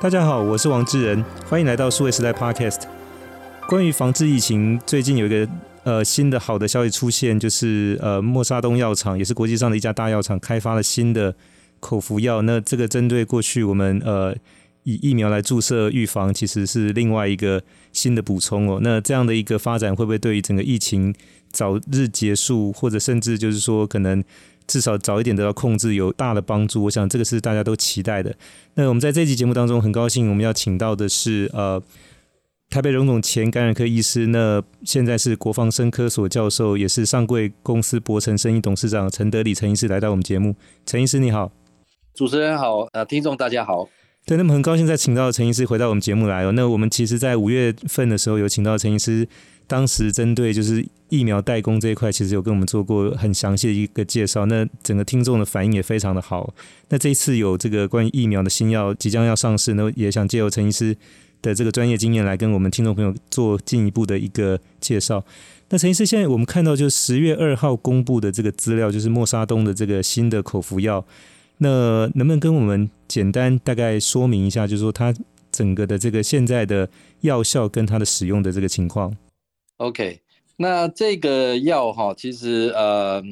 大家好，我是王志仁，欢迎来到数位时代 Podcast。关于防治疫情，最近有一个呃新的好的消息出现，就是呃默沙东药厂也是国际上的一家大药厂，开发了新的口服药。那这个针对过去我们呃以疫苗来注射预防，其实是另外一个新的补充哦。那这样的一个发展，会不会对于整个疫情早日结束，或者甚至就是说可能？至少早一点得到控制，有大的帮助。我想这个是大家都期待的。那我们在这期节目当中，很高兴我们要请到的是呃台北荣总前感染科医师，那现在是国防生科所教授，也是上柜公司博成生意董事长陈德礼陈医师来到我们节目。陈医师你好，主持人好，呃，听众大家好。对，那么很高兴再请到陈医师回到我们节目来哦。那我们其实在五月份的时候有请到陈医师。当时针对就是疫苗代工这一块，其实有跟我们做过很详细的一个介绍。那整个听众的反应也非常的好。那这一次有这个关于疫苗的新药即将要上市，那也想借由陈医师的这个专业经验来跟我们听众朋友做进一步的一个介绍。那陈医师，现在我们看到就是十月二号公布的这个资料，就是莫沙东的这个新的口服药。那能不能跟我们简单大概说明一下，就是说它整个的这个现在的药效跟它的使用的这个情况？OK，那这个药哈，其实呃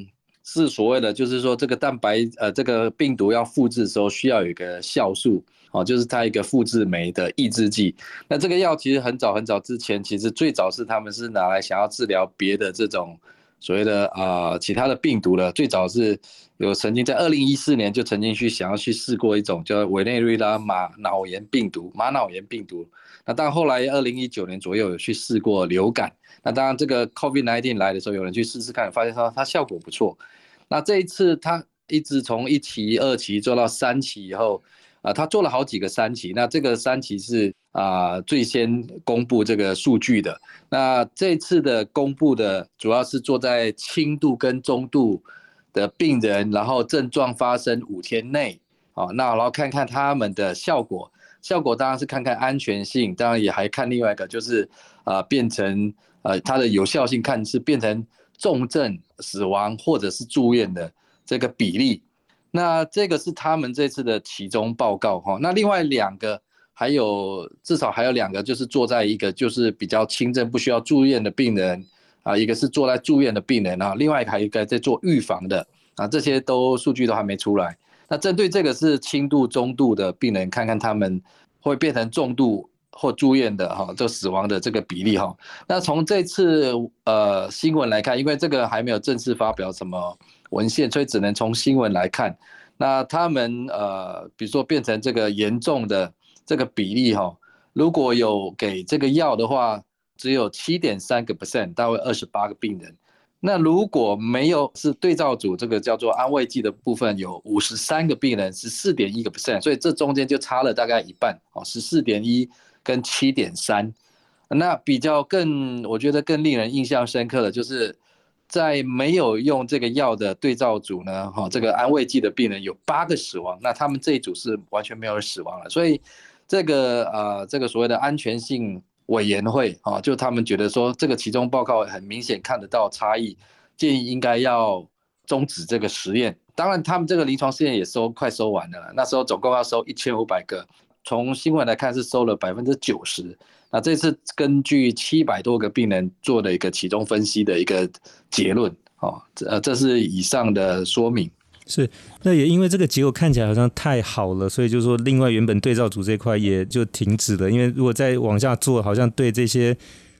是所谓的，就是说这个蛋白呃这个病毒要复制的时候，需要有一个酵素，哦，就是它一个复制酶的抑制剂。那这个药其实很早很早之前，其实最早是他们是拿来想要治疗别的这种所谓的啊、呃、其他的病毒的。最早是有曾经在二零一四年就曾经去想要去试过一种叫委内瑞拉马脑炎病毒，马脑炎病毒。那但后来二零一九年左右有去试过流感。那当然，这个 COVID-19 来的时候，有人去试试看，发现说它效果不错。那这一次，他一直从一期、二期做到三期以后，啊，他做了好几个三期。那这个三期是啊最先公布这个数据的。那这次的公布的主要是做在轻度跟中度的病人，然后症状发生五天内，啊，那然后看看他们的效果。效果当然是看看安全性，当然也还看另外一个，就是啊变成。呃，它的有效性看是变成重症、死亡或者是住院的这个比例，那这个是他们这次的其中报告哈。那另外两个还有至少还有两个，就是坐在一个就是比较轻症不需要住院的病人啊，一个是坐在住院的病人啊，另外还有一个在做预防的啊，这些都数据都还没出来。那针对这个是轻度、中度的病人，看看他们会变成重度。或住院的哈，这死亡的这个比例哈，那从这次呃新闻来看，因为这个还没有正式发表什么文献，所以只能从新闻来看。那他们呃，比如说变成这个严重的这个比例哈，如果有给这个药的话，只有七点三个 percent，大概二十八个病人。那如果没有是对照组，这个叫做安慰剂的部分，有五十三个病人是四点一个 percent，所以这中间就差了大概一半哦，十四点一。跟七点三，那比较更，我觉得更令人印象深刻的，就是在没有用这个药的对照组呢，哈，这个安慰剂的病人有八个死亡，那他们这一组是完全没有死亡了，所以这个呃，这个所谓的安全性委员会啊，就他们觉得说这个其中报告很明显看得到差异，建议应该要终止这个实验。当然，他们这个临床试验也收快收完了，那时候总共要收一千五百个。从新闻来看是收了百分之九十，那这次根据七百多个病人做的一个其中分析的一个结论，哦，这这是以上的说明。是，那也因为这个结果看起来好像太好了，所以就是说另外原本对照组这块也就停止了，因为如果再往下做，好像对这些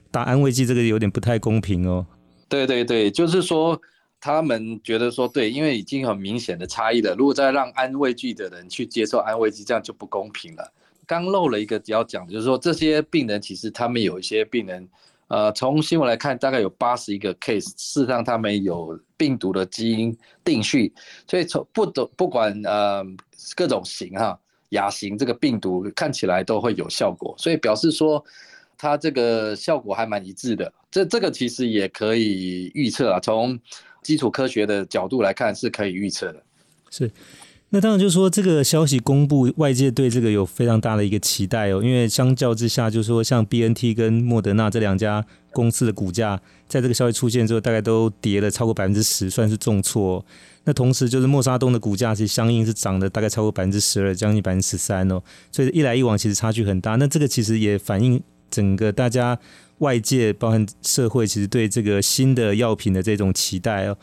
打安慰剂这个有点不太公平哦。对对对，就是说。他们觉得说对，因为已经很明显的差异了。如果再让安慰剂的人去接受安慰剂，这样就不公平了。刚漏了一个要讲，就是说这些病人其实他们有一些病人，呃，从新闻来看，大概有八十一个 case，事实上他们有病毒的基因定序，所以从不懂不管呃各种型哈亚型这个病毒看起来都会有效果，所以表示说它这个效果还蛮一致的。这这个其实也可以预测啊，从基础科学的角度来看是可以预测的。是，那当然就是说这个消息公布，外界对这个有非常大的一个期待哦。因为相较之下，就是说像 BNT 跟莫德纳这两家公司的股价，在这个消息出现之后，大概都跌了超过百分之十，算是重挫。那同时就是默沙东的股价其实相应是涨了大概超过百分之十二，将近百分之十三哦。所以一来一往，其实差距很大。那这个其实也反映整个大家外界，包含社会，其实对这个新的药品的这种期待哦。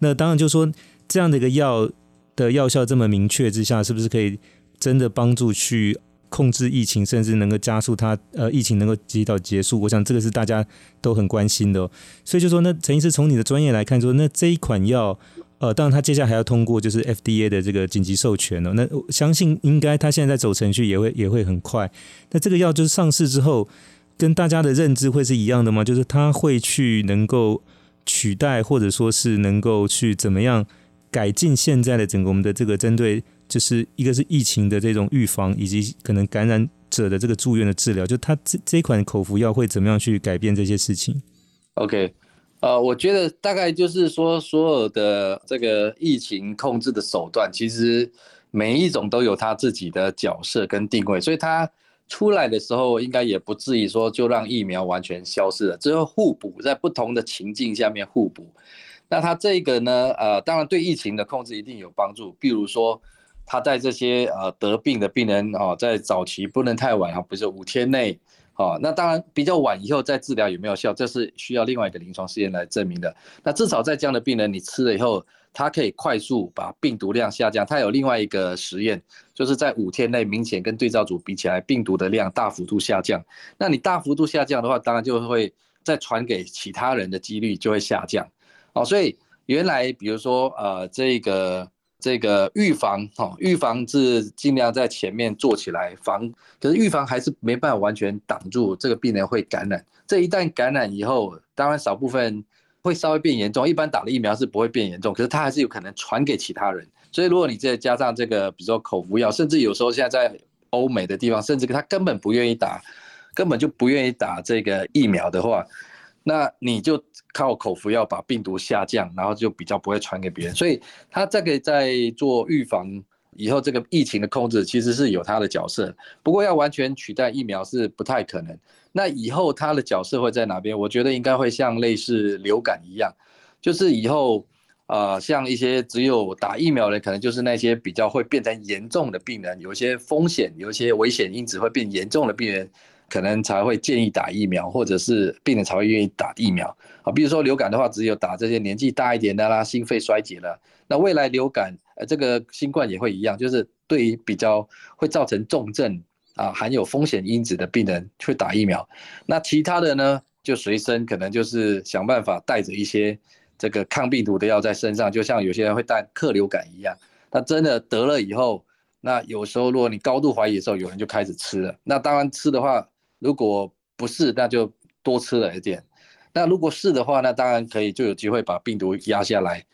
那当然就是说这样的一个药。的药效这么明确之下，是不是可以真的帮助去控制疫情，甚至能够加速它呃疫情能够及早结束？我想这个是大家都很关心的。所以就说，那陈医师从你的专业来看说，那这一款药呃，当然它接下来还要通过就是 FDA 的这个紧急授权哦。那我相信应该它现在在走程序也会也会很快。那这个药就是上市之后，跟大家的认知会是一样的吗？就是它会去能够取代，或者说是能够去怎么样？改进现在的整个我们的这个针对，就是一个是疫情的这种预防，以及可能感染者的这个住院的治疗，就它这这款口服药会怎么样去改变这些事情？OK，呃，我觉得大概就是说，所有的这个疫情控制的手段，其实每一种都有它自己的角色跟定位，所以它出来的时候，应该也不至于说就让疫苗完全消失了，只有互补，在不同的情境下面互补。那它这个呢，呃，当然对疫情的控制一定有帮助。比如说，他在这些呃得病的病人哦，在早期不能太晚啊，不是五天内，哦，那当然比较晚以后再治疗有没有效，这是需要另外一个临床试验来证明的。那至少在这样的病人，你吃了以后，它可以快速把病毒量下降。它有另外一个实验，就是在五天内明显跟对照组比起来，病毒的量大幅度下降。那你大幅度下降的话，当然就会再传给其他人的几率就会下降。哦，所以原来比如说，呃，这个这个预防，哈，预防是尽量在前面做起来防，可是预防还是没办法完全挡住这个病人会感染。这一旦感染以后，当然少部分会稍微变严重，一般打了疫苗是不会变严重，可是它还是有可能传给其他人。所以如果你再加上这个，比如说口服药，甚至有时候现在在欧美的地方，甚至他根本不愿意打，根本就不愿意打这个疫苗的话。那你就靠口服药把病毒下降，然后就比较不会传给别人。所以他这个在做预防以后，这个疫情的控制其实是有他的角色。不过要完全取代疫苗是不太可能。那以后他的角色会在哪边？我觉得应该会像类似流感一样，就是以后呃，像一些只有打疫苗的，可能就是那些比较会变成严重的病人，有一些风险，有一些危险因子会变严重的病人。可能才会建议打疫苗，或者是病人才会愿意打疫苗啊。比如说流感的话，只有打这些年纪大一点的啦，心肺衰竭了。那未来流感，呃，这个新冠也会一样，就是对于比较会造成重症啊，含有风险因子的病人去打疫苗。那其他的呢，就随身可能就是想办法带着一些这个抗病毒的药在身上，就像有些人会带克流感一样。那真的得了以后，那有时候如果你高度怀疑的时候，有人就开始吃了。那当然吃的话。如果不是，那就多吃了一点。那如果是的话，那当然可以就有机会把病毒压下来，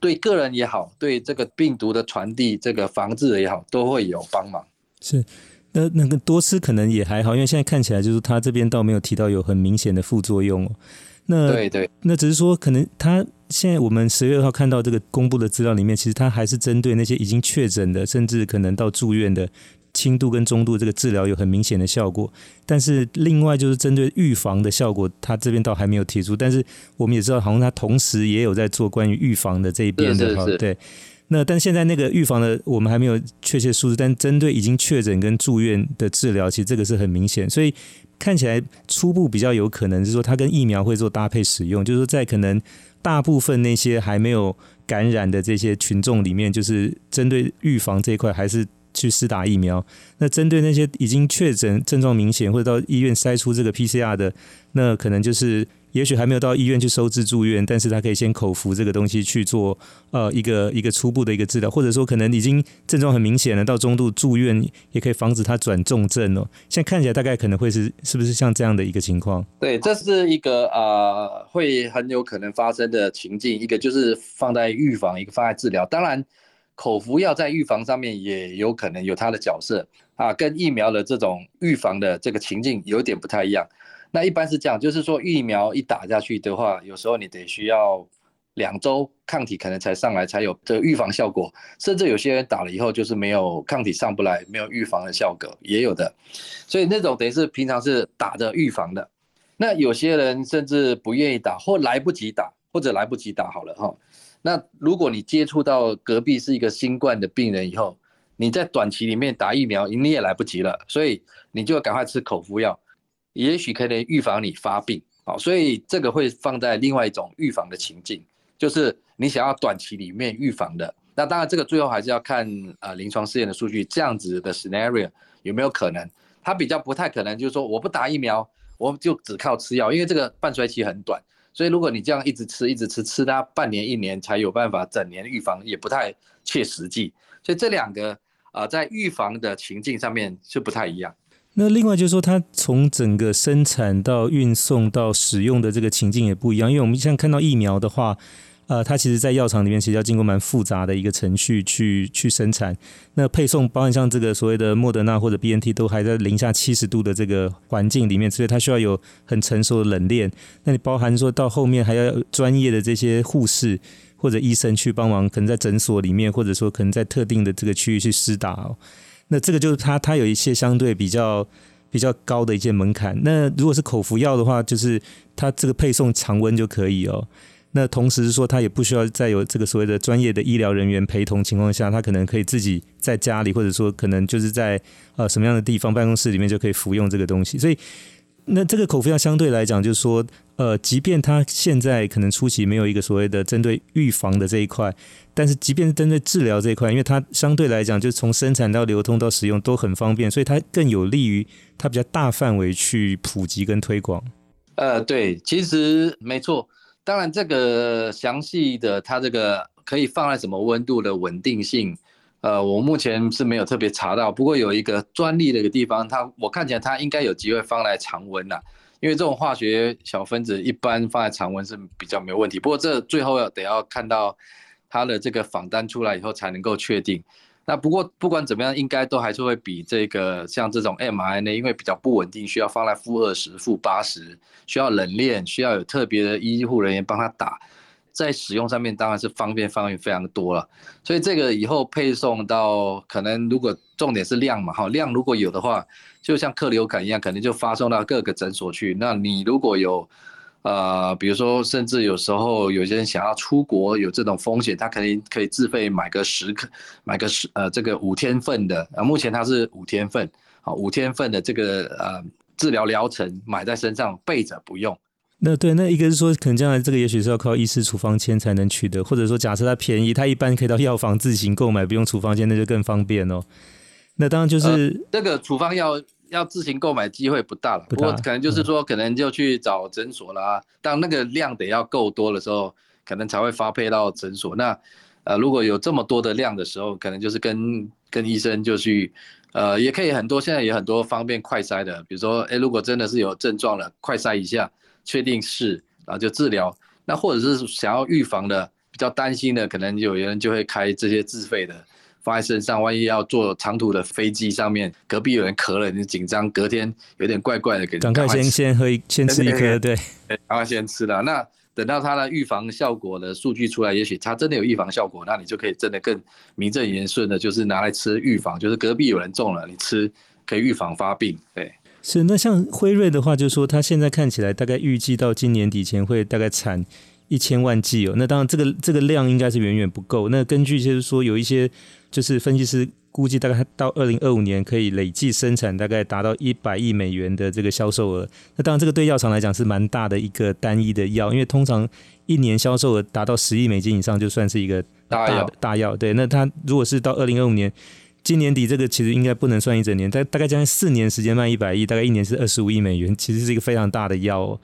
对个人也好，对这个病毒的传递、这个防治也好，都会有帮忙。是，那那个多吃可能也还好，因为现在看起来就是他这边倒没有提到有很明显的副作用哦。那对对，那只是说可能他现在我们十月二号看到这个公布的资料里面，其实他还是针对那些已经确诊的，甚至可能到住院的。轻度跟中度这个治疗有很明显的效果，但是另外就是针对预防的效果，他这边倒还没有提出。但是我们也知道，好像他同时也有在做关于预防的这一边的哈。对，那但现在那个预防的我们还没有确切数字，但针对已经确诊跟住院的治疗，其实这个是很明显。所以看起来初步比较有可能是说，它跟疫苗会做搭配使用，就是说在可能大部分那些还没有感染的这些群众里面，就是针对预防这一块还是。去施打疫苗，那针对那些已经确诊、症状明显或者到医院筛出这个 PCR 的，那可能就是也许还没有到医院去收治住院，但是他可以先口服这个东西去做呃一个一个初步的一个治疗，或者说可能已经症状很明显了，到中度住院也可以防止他转重症哦。现在看起来大概可能会是是不是像这样的一个情况？对，这是一个呃会很有可能发生的情境，一个就是放在预防，一个放在治疗，当然。口服药在预防上面也有可能有它的角色啊，跟疫苗的这种预防的这个情境有点不太一样。那一般是这样，就是说疫苗一打下去的话，有时候你得需要两周抗体可能才上来，才有这预防效果。甚至有些人打了以后就是没有抗体上不来，没有预防的效果也有的。所以那种等于是平常是打着预防的。那有些人甚至不愿意打，或来不及打，或者来不及打好了哈。那如果你接触到隔壁是一个新冠的病人以后，你在短期里面打疫苗，你也来不及了，所以你就赶快吃口服药，也许可以预防你发病。好，所以这个会放在另外一种预防的情境，就是你想要短期里面预防的。那当然，这个最后还是要看呃临床试验的数据，这样子的 scenario 有没有可能？它比较不太可能，就是说我不打疫苗。我就只靠吃药，因为这个半衰期很短，所以如果你这样一直吃，一直吃，吃它半年一年才有办法整年预防，也不太切实际。所以这两个啊、呃，在预防的情境上面是不太一样。那另外就是说，它从整个生产到运送到使用的这个情境也不一样，因为我们现在看到疫苗的话。呃，它其实，在药厂里面，其实要经过蛮复杂的一个程序去去生产。那配送，包含像这个所谓的莫德纳或者 BNT，都还在零下七十度的这个环境里面，所以它需要有很成熟的冷链。那你包含说到后面还要专业的这些护士或者医生去帮忙，可能在诊所里面，或者说可能在特定的这个区域去施打哦。那这个就是它，它有一些相对比较比较高的一些门槛。那如果是口服药的话，就是它这个配送常温就可以哦。那同时说，他也不需要再有这个所谓的专业的医疗人员陪同情况下，他可能可以自己在家里，或者说可能就是在呃什么样的地方办公室里面就可以服用这个东西。所以，那这个口服药相对来讲，就是说，呃，即便他现在可能初期没有一个所谓的针对预防的这一块，但是即便是针对治疗这一块，因为它相对来讲，就是从生产到流通到使用都很方便，所以它更有利于它比较大范围去普及跟推广。呃，对，其实没错。当然，这个详细的它这个可以放在什么温度的稳定性，呃，我目前是没有特别查到。不过有一个专利的一个地方，它我看起来它应该有机会放在常温呐，因为这种化学小分子一般放在常温是比较没有问题。不过这最后要得要看到它的这个仿单出来以后才能够确定。那不过不管怎么样，应该都还是会比这个像这种 mRNA，因为比较不稳定，需要放在负二十、负八十，需要冷链，需要有特别的医护人员帮他打，在使用上面当然是方便方便非常多了。所以这个以后配送到可能如果重点是量嘛，哈，量如果有的话，就像客流感一样，可能就发送到各个诊所去。那你如果有。呃，比如说，甚至有时候有些人想要出国，有这种风险，他肯定可以自费买个十克，买个十呃这个五天份的，啊，目前它是五天份，好，五天份的这个呃治疗疗程买在身上备着不用。那对，那一个是说，可能将来这个也许是要靠医师处方签才能取得，或者说假设它便宜，它一般可以到药房自行购买，不用处方签，那就更方便哦。那当然就是、呃、这个处方药。要自行购买机会不大了，不过可能就是说，可能就去找诊所啦。当那个量得要够多的时候，可能才会发配到诊所。那呃，如果有这么多的量的时候，可能就是跟跟医生就去，呃，也可以很多。现在也很多方便快筛的，比如说，哎，如果真的是有症状了，快筛一下，确定是，然后就治疗。那或者是想要预防的，比较担心的，可能有人就会开这些自费的。放在身上，万一要坐长途的飞机上面，隔壁有人咳了，你紧张，隔天有点怪怪的，给赶快先先喝一，先吃一颗，对，赶快先吃了。那等到它的预防效果的数据出来，也许它真的有预防效果，那你就可以真的更名正言顺的，就是拿来吃预防，就是隔壁有人中了，你吃可以预防发病。对，是。那像辉瑞的话，就是说它现在看起来大概预计到今年底前会大概产一千万剂哦。那当然这个这个量应该是远远不够。那根据就是说有一些。就是分析师估计，大概到二零二五年可以累计生产大概达到一百亿美元的这个销售额。那当然，这个对药厂来讲是蛮大的一个单一的药，因为通常一年销售额达到十亿美金以上，就算是一个大的大药。对，那它如果是到二零二五年，今年底这个其实应该不能算一整年，大大概将近四年时间卖一百亿，大概一年是二十五亿美元，其实是一个非常大的药哦。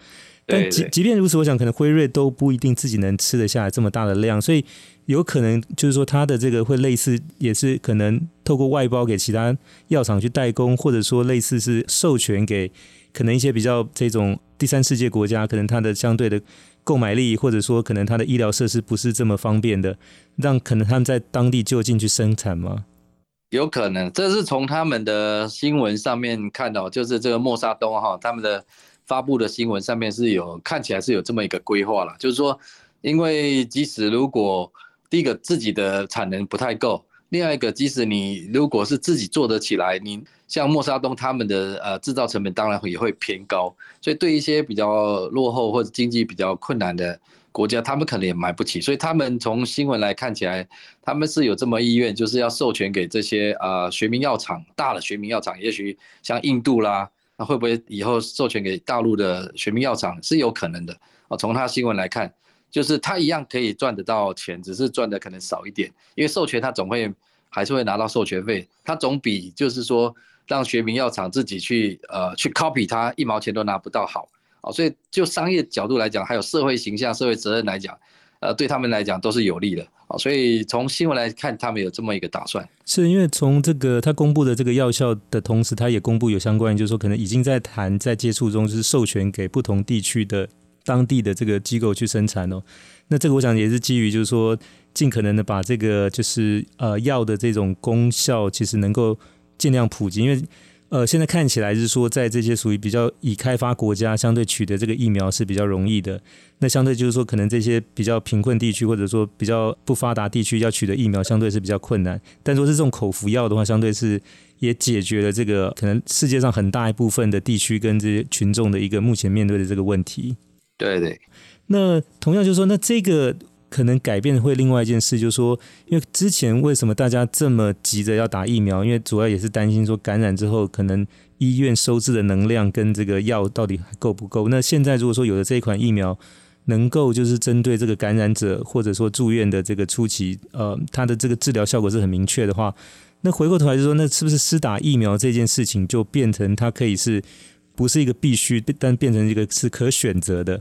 但即即便如此，我想可能辉瑞都不一定自己能吃得下来这么大的量，所以。有可能就是说，它的这个会类似，也是可能透过外包给其他药厂去代工，或者说类似是授权给可能一些比较这种第三世界国家，可能它的相对的购买力，或者说可能它的医疗设施不是这么方便的，让可能他们在当地就近去生产吗？有可能，这是从他们的新闻上面看到，就是这个莫沙东哈，他们的发布的新闻上面是有看起来是有这么一个规划了，就是说。因为即使如果第一个自己的产能不太够，另外一个即使你如果是自己做得起来，你像默沙东他们的呃制造成本当然也会偏高，所以对一些比较落后或者经济比较困难的国家，他们可能也买不起，所以他们从新闻来看起来，他们是有这么意愿，就是要授权给这些呃学名药厂，大的学名药厂，也许像印度啦，会不会以后授权给大陆的学名药厂是有可能的啊？从他新闻来看。就是他一样可以赚得到钱，只是赚的可能少一点，因为授权他总会还是会拿到授权费，他总比就是说让学名药厂自己去呃去 copy 他一毛钱都拿不到好啊，所以就商业角度来讲，还有社会形象、社会责任来讲，呃，对他们来讲都是有利的所以从新闻来看，他们有这么一个打算。是因为从这个他公布的这个药效的同时，他也公布有相关，就是说可能已经在谈在接触中，就是授权给不同地区的。当地的这个机构去生产哦，那这个我想也是基于就是说，尽可能的把这个就是呃药的这种功效，其实能够尽量普及，因为呃现在看起来是说，在这些属于比较已开发国家，相对取得这个疫苗是比较容易的。那相对就是说，可能这些比较贫困地区或者说比较不发达地区要取得疫苗，相对是比较困难。但说是这种口服药的话，相对是也解决了这个可能世界上很大一部分的地区跟这些群众的一个目前面对的这个问题。对对，那同样就是说，那这个可能改变会另外一件事，就是说，因为之前为什么大家这么急着要打疫苗？因为主要也是担心说感染之后，可能医院收治的能量跟这个药到底还够不够。那现在如果说有了这一款疫苗，能够就是针对这个感染者或者说住院的这个初期，呃，它的这个治疗效果是很明确的话，那回过头来就说，那是不是施打疫苗这件事情就变成它可以是？不是一个必须，但变成一个是可选择的。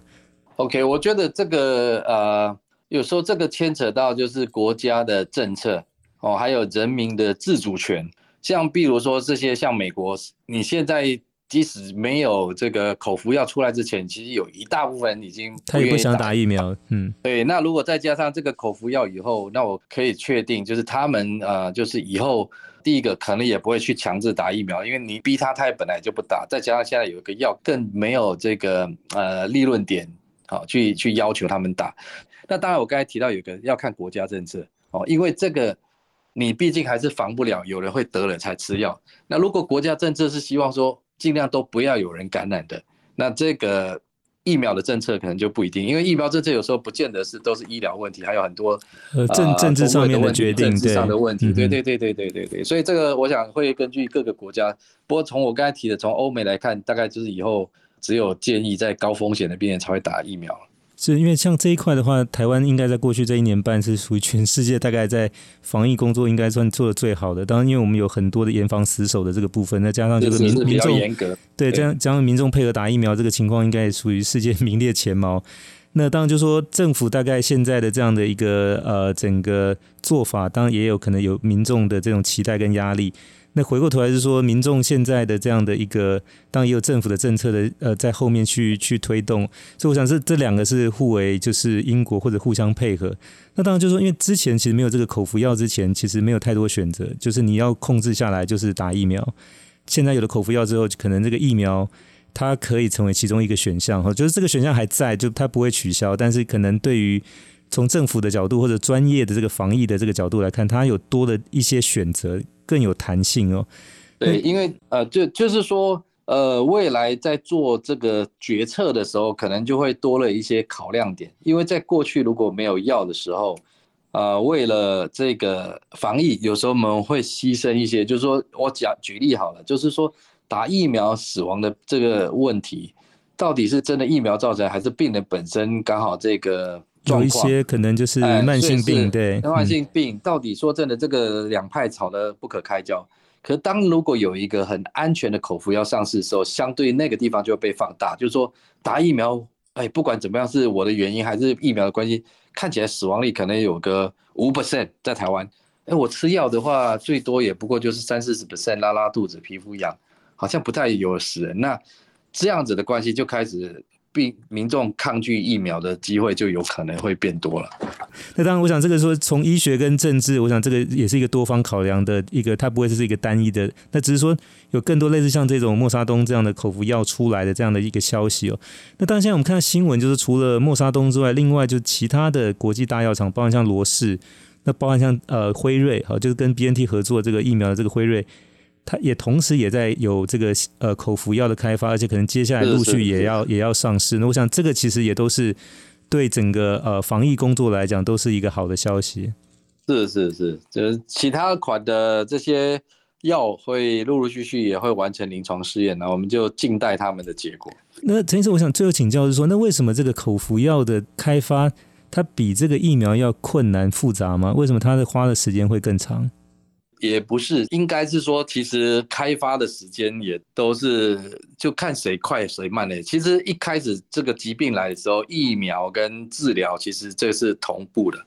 OK，我觉得这个呃，有时候这个牵扯到就是国家的政策哦，还有人民的自主权。像比如说这些像美国，你现在即使没有这个口服药出来之前，其实有一大部分人已经不他也不想打疫苗。嗯，对。那如果再加上这个口服药以后，那我可以确定，就是他们呃，就是以后。第一个可能也不会去强制打疫苗，因为你逼他，他也本来就不打。再加上现在有一个药，更没有这个呃利润点，好去去要求他们打。那当然，我刚才提到有一个要看国家政策哦，因为这个你毕竟还是防不了，有人会得了才吃药。那如果国家政策是希望说尽量都不要有人感染的，那这个。疫苗的政策可能就不一定，因为疫苗政策有时候不见得是都是医疗问题，还有很多呃政政治上面的决定，政治上的问题，对对对对对对对，所以这个我想会根据各个国家，不过从我刚才提的，从欧美来看，大概就是以后只有建议在高风险的病人才会打疫苗。是因为像这一块的话，台湾应该在过去这一年半是属于全世界大概在防疫工作应该算做的最好的。当然，因为我们有很多的严防死守的这个部分，再加上就是民民众严格，对，这样加上民众配合打疫苗这个情况，应该也属于世界名列前茅。那当然就说政府大概现在的这样的一个呃整个做法，当然也有可能有民众的这种期待跟压力。那回过头来是说，民众现在的这样的一个，当然也有政府的政策的，呃，在后面去去推动，所以我想是这两个是互为就是因果或者互相配合。那当然就是说，因为之前其实没有这个口服药之前，其实没有太多选择，就是你要控制下来就是打疫苗。现在有了口服药之后，可能这个疫苗它可以成为其中一个选项哈，就是这个选项还在，就它不会取消，但是可能对于从政府的角度或者专业的这个防疫的这个角度来看，它有多的一些选择。更有弹性哦，对，因为呃，就就是说，呃，未来在做这个决策的时候，可能就会多了一些考量点。因为在过去如果没有药的时候，呃，为了这个防疫，有时候我们会牺牲一些。就是说我讲举例好了，就是说打疫苗死亡的这个问题，到底是真的疫苗造成，还是病人本身刚好这个？有一些可能就是慢性病，对，慢性病到底说真的，这个两派吵得不可开交。可是当如果有一个很安全的口服药上市的时候，相对那个地方就会被放大，就是说打疫苗，哎，不管怎么样，是我的原因还是疫苗的关系，看起来死亡率可能有个五 percent 在台湾。哎，我吃药的话，最多也不过就是三四十 percent 拉拉肚子、皮肤痒，好像不太有死人。那这样子的关系就开始。病民众抗拒疫苗的机会就有可能会变多了。那当然，我想这个说从医学跟政治，我想这个也是一个多方考量的一个，它不会是一个单一的。那只是说有更多类似像这种莫沙东这样的口服药出来的这样的一个消息哦。那当然，现在我们看到新闻，就是除了莫沙东之外，另外就其他的国际大药厂，包含像罗氏，那包含像呃辉瑞，好，就是跟 BNT 合作这个疫苗的这个辉瑞。它也同时也在有这个呃口服药的开发，而且可能接下来陆续也要也要上市。那我想这个其实也都是对整个呃防疫工作来讲都是一个好的消息。是是是，就是其他款的这些药会陆陆续续也会完成临床试验，那我们就静待他们的结果。那陈医生，我想最后请教是说，那为什么这个口服药的开发它比这个疫苗要困难复杂吗？为什么它的花的时间会更长？也不是，应该是说，其实开发的时间也都是就看谁快谁慢嘞。其实一开始这个疾病来的时候，疫苗跟治疗其实这是同步的，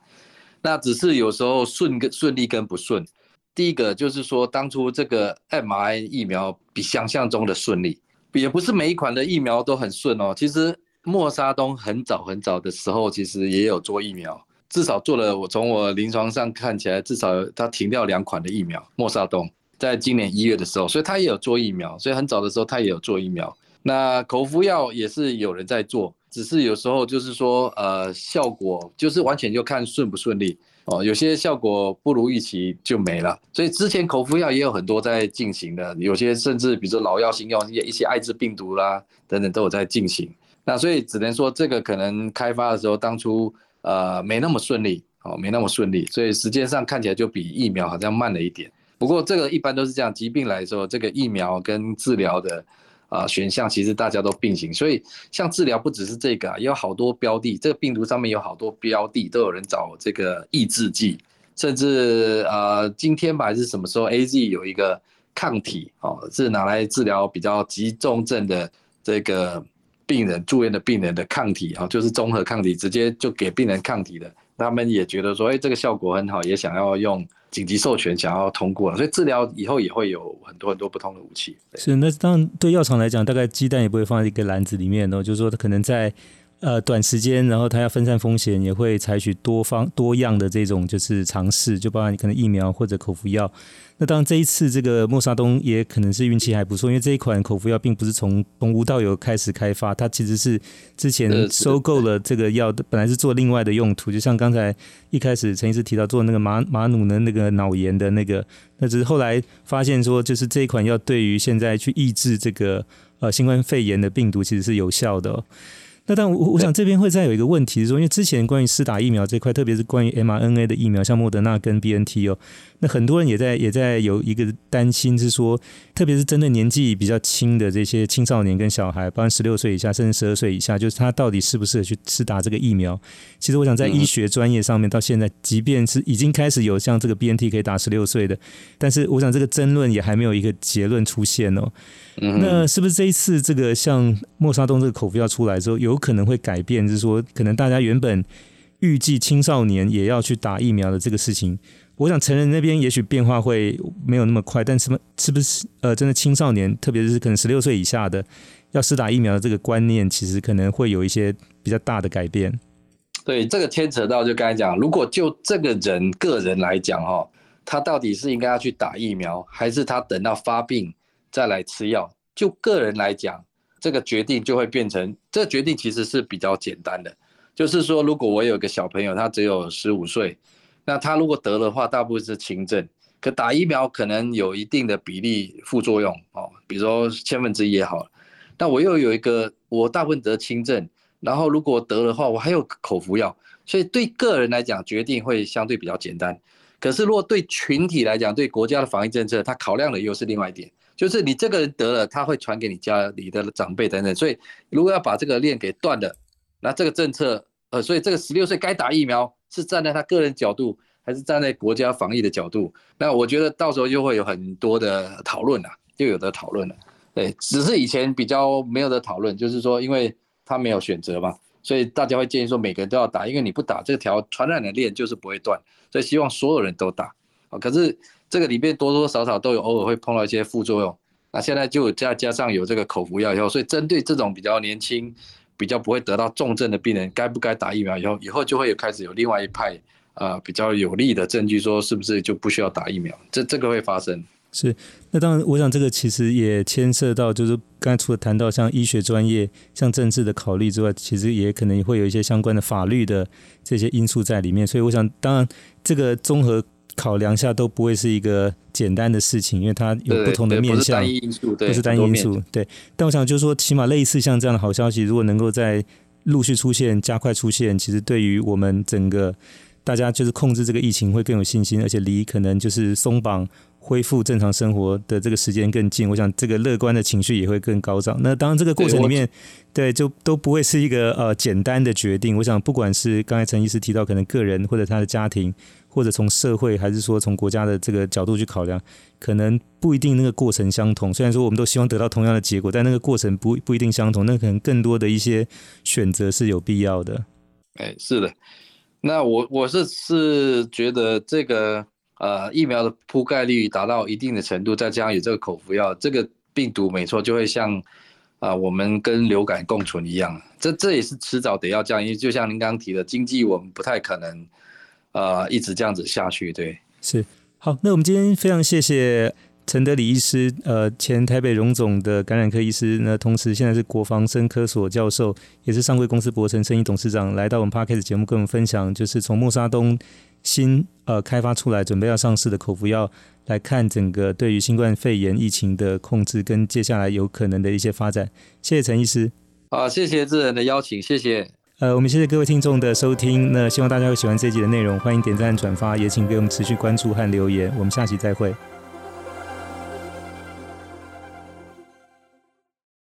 那只是有时候顺跟顺利跟不顺。第一个就是说，当初这个 mrn 疫苗比想象中的顺利，也不是每一款的疫苗都很顺哦。其实莫沙东很早很早的时候，其实也有做疫苗。至少做了，我从我临床上看起来，至少他停掉两款的疫苗，莫沙东，在今年一月的时候，所以他也有做疫苗，所以很早的时候他也有做疫苗。那口服药也是有人在做，只是有时候就是说，呃，效果就是完全就看顺不顺利哦，有些效果不如预期就没了。所以之前口服药也有很多在进行的，有些甚至比如说老药新药，一些艾滋病毒啦等等都有在进行。那所以只能说这个可能开发的时候当初。呃，没那么顺利，哦，没那么顺利，所以时间上看起来就比疫苗好像慢了一点。不过这个一般都是这样，疾病来说，这个疫苗跟治疗的啊、选项其实大家都并行。所以像治疗不只是这个啊，有好多标的，这个病毒上面有好多标的，都有人找这个抑制剂，甚至呃今天吧还是什么时候，AZ 有一个抗体哦，是拿来治疗比较急重症的这个。病人住院的病人的抗体啊，就是综合抗体，直接就给病人抗体的。他们也觉得说，哎，这个效果很好，也想要用紧急授权，想要通过了。所以治疗以后也会有很多很多不同的武器。是，那当然对药厂来讲，大概鸡蛋也不会放在一个篮子里面哦，就是说它可能在。呃，短时间，然后它要分散风险，也会采取多方多样的这种就是尝试，就包括你可能疫苗或者口服药。那当然这一次这个莫沙东也可能是运气还不错，因为这一款口服药并不是从从无到有开始开发，它其实是之前收购了这个药的，本来是做另外的用途，就像刚才一开始陈医师提到做那个马马努的那个脑炎的那个，那只是后来发现说，就是这一款药对于现在去抑制这个呃新冠肺炎的病毒其实是有效的哦。那但我我想这边会再有一个问题是说，因为之前关于施打疫苗这块，特别是关于 mRNA 的疫苗，像莫德纳跟 BNT 哦，那很多人也在也在有一个担心是说，特别是针对年纪比较轻的这些青少年跟小孩，包括十六岁以下甚至十二岁以下，就是他到底适不适合去施打这个疫苗？其实我想在医学专业上面，到现在即便是已经开始有像这个 BNT 可以打十六岁的，但是我想这个争论也还没有一个结论出现哦。那是不是这一次这个像莫沙东这个口服药出来之后，有可能会改变？就是说，可能大家原本预计青少年也要去打疫苗的这个事情，我想成人那边也许变化会没有那么快，但是是不是呃，真的青少年，特别是可能十六岁以下的要施打疫苗的这个观念，其实可能会有一些比较大的改变。对，这个牵扯到就刚才讲，如果就这个人个人来讲哈，他到底是应该要去打疫苗，还是他等到发病？再来吃药，就个人来讲，这个决定就会变成，这决定其实是比较简单的，就是说，如果我有个小朋友，他只有十五岁，那他如果得的话，大部分是轻症，可打疫苗可能有一定的比例副作用哦，比如说千分之一也好，那我又有一个，我大部分得轻症，然后如果得的话，我还有口服药，所以对个人来讲，决定会相对比较简单。可是如果对群体来讲，对国家的防疫政策，它考量的又是另外一点。就是你这个人得了，他会传给你家里的长辈等等，所以如果要把这个链给断了，那这个政策，呃，所以这个十六岁该打疫苗是站在他个人角度，还是站在国家防疫的角度？那我觉得到时候就会有很多的讨论了，就有的讨论了。对，只是以前比较没有的讨论，就是说因为他没有选择嘛，所以大家会建议说每个人都要打，因为你不打这条传染的链就是不会断，所以希望所有人都打。啊，可是。这个里面多多少少都有偶尔会碰到一些副作用，那现在就加加上有这个口服药以后，所以针对这种比较年轻、比较不会得到重症的病人，该不该打疫苗？以后以后就会有开始有另外一派啊、比较有利的证据，说是不是就不需要打疫苗？这这个会发生。是，那当然，我想这个其实也牵涉到，就是刚才除了谈到像医学专业、像政治的考虑之外，其实也可能会有一些相关的法律的这些因素在里面。所以，我想，当然这个综合考量下都不会是一个简单的事情，因为它有不同的面向，不是单一因素，对，不是单一因素，对。但我想就是说，起码类似像这样的好消息，如果能够在陆续出现、加快出现，其实对于我们整个大家就是控制这个疫情会更有信心，而且离可能就是松绑。恢复正常生活的这个时间更近，我想这个乐观的情绪也会更高涨。那当然，这个过程里面，对，就都不会是一个呃简单的决定。我想，不管是刚才陈医师提到，可能个人或者他的家庭，或者从社会还是说从国家的这个角度去考量，可能不一定那个过程相同。虽然说我们都希望得到同样的结果，但那个过程不不一定相同。那可能更多的一些选择是有必要的。哎，是的。那我我是是觉得这个。呃，疫苗的覆盖率达到一定的程度，再加上有这个口服药，这个病毒没错，就会像啊、我们跟流感共存一样。这这也是迟早得要这样，因为就像您刚刚提的，经济我们不太可能呃一直这样子下去。对，是好。那我们今天非常谢谢陈德礼医师，呃，前台北荣总的感染科医师，那同时现在是国防生科所教授，也是上柜公司博成生医董事长，来到我们 Parkes 节目跟我们分享，就是从默沙东。新呃开发出来准备要上市的口服药来看整个对于新冠肺炎疫情的控制跟接下来有可能的一些发展。谢谢陈医师。好，谢谢智仁的邀请，谢谢。呃，我们谢谢各位听众的收听。那希望大家会喜欢这集的内容，欢迎点赞转发，也请给我们持续关注和留言。我们下期再会。